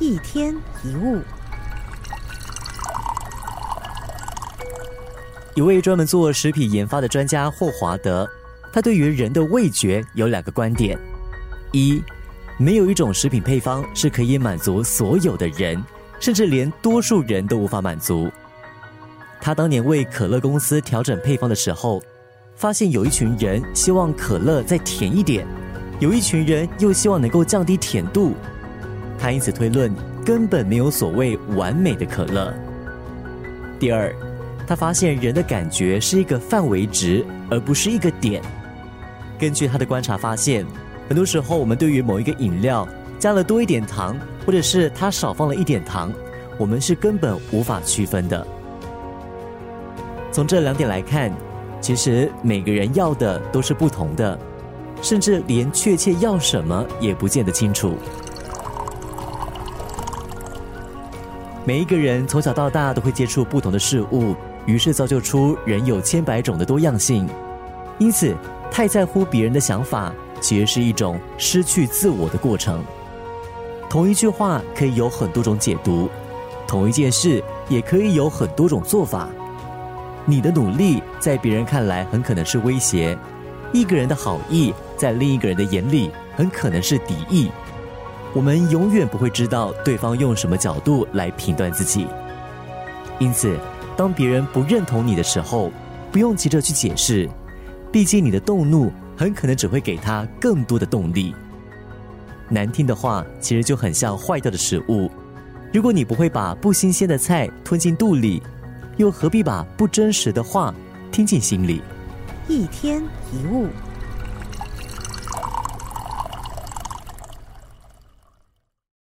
一天一物，一位专门做食品研发的专家霍华德，他对于人的味觉有两个观点：一，没有一种食品配方是可以满足所有的人，甚至连多数人都无法满足。他当年为可乐公司调整配方的时候，发现有一群人希望可乐再甜一点，有一群人又希望能够降低甜度。他因此推论，根本没有所谓完美的可乐。第二，他发现人的感觉是一个范围值，而不是一个点。根据他的观察发现，很多时候我们对于某一个饮料加了多一点糖，或者是他少放了一点糖，我们是根本无法区分的。从这两点来看，其实每个人要的都是不同的，甚至连确切要什么也不见得清楚。每一个人从小到大都会接触不同的事物，于是造就出人有千百种的多样性。因此，太在乎别人的想法，其实是一种失去自我的过程。同一句话可以有很多种解读，同一件事也可以有很多种做法。你的努力在别人看来很可能是威胁，一个人的好意在另一个人的眼里很可能是敌意。我们永远不会知道对方用什么角度来评断自己，因此，当别人不认同你的时候，不用急着去解释，毕竟你的动怒很可能只会给他更多的动力。难听的话其实就很像坏掉的食物，如果你不会把不新鲜的菜吞进肚里，又何必把不真实的话听进心里？一天一物。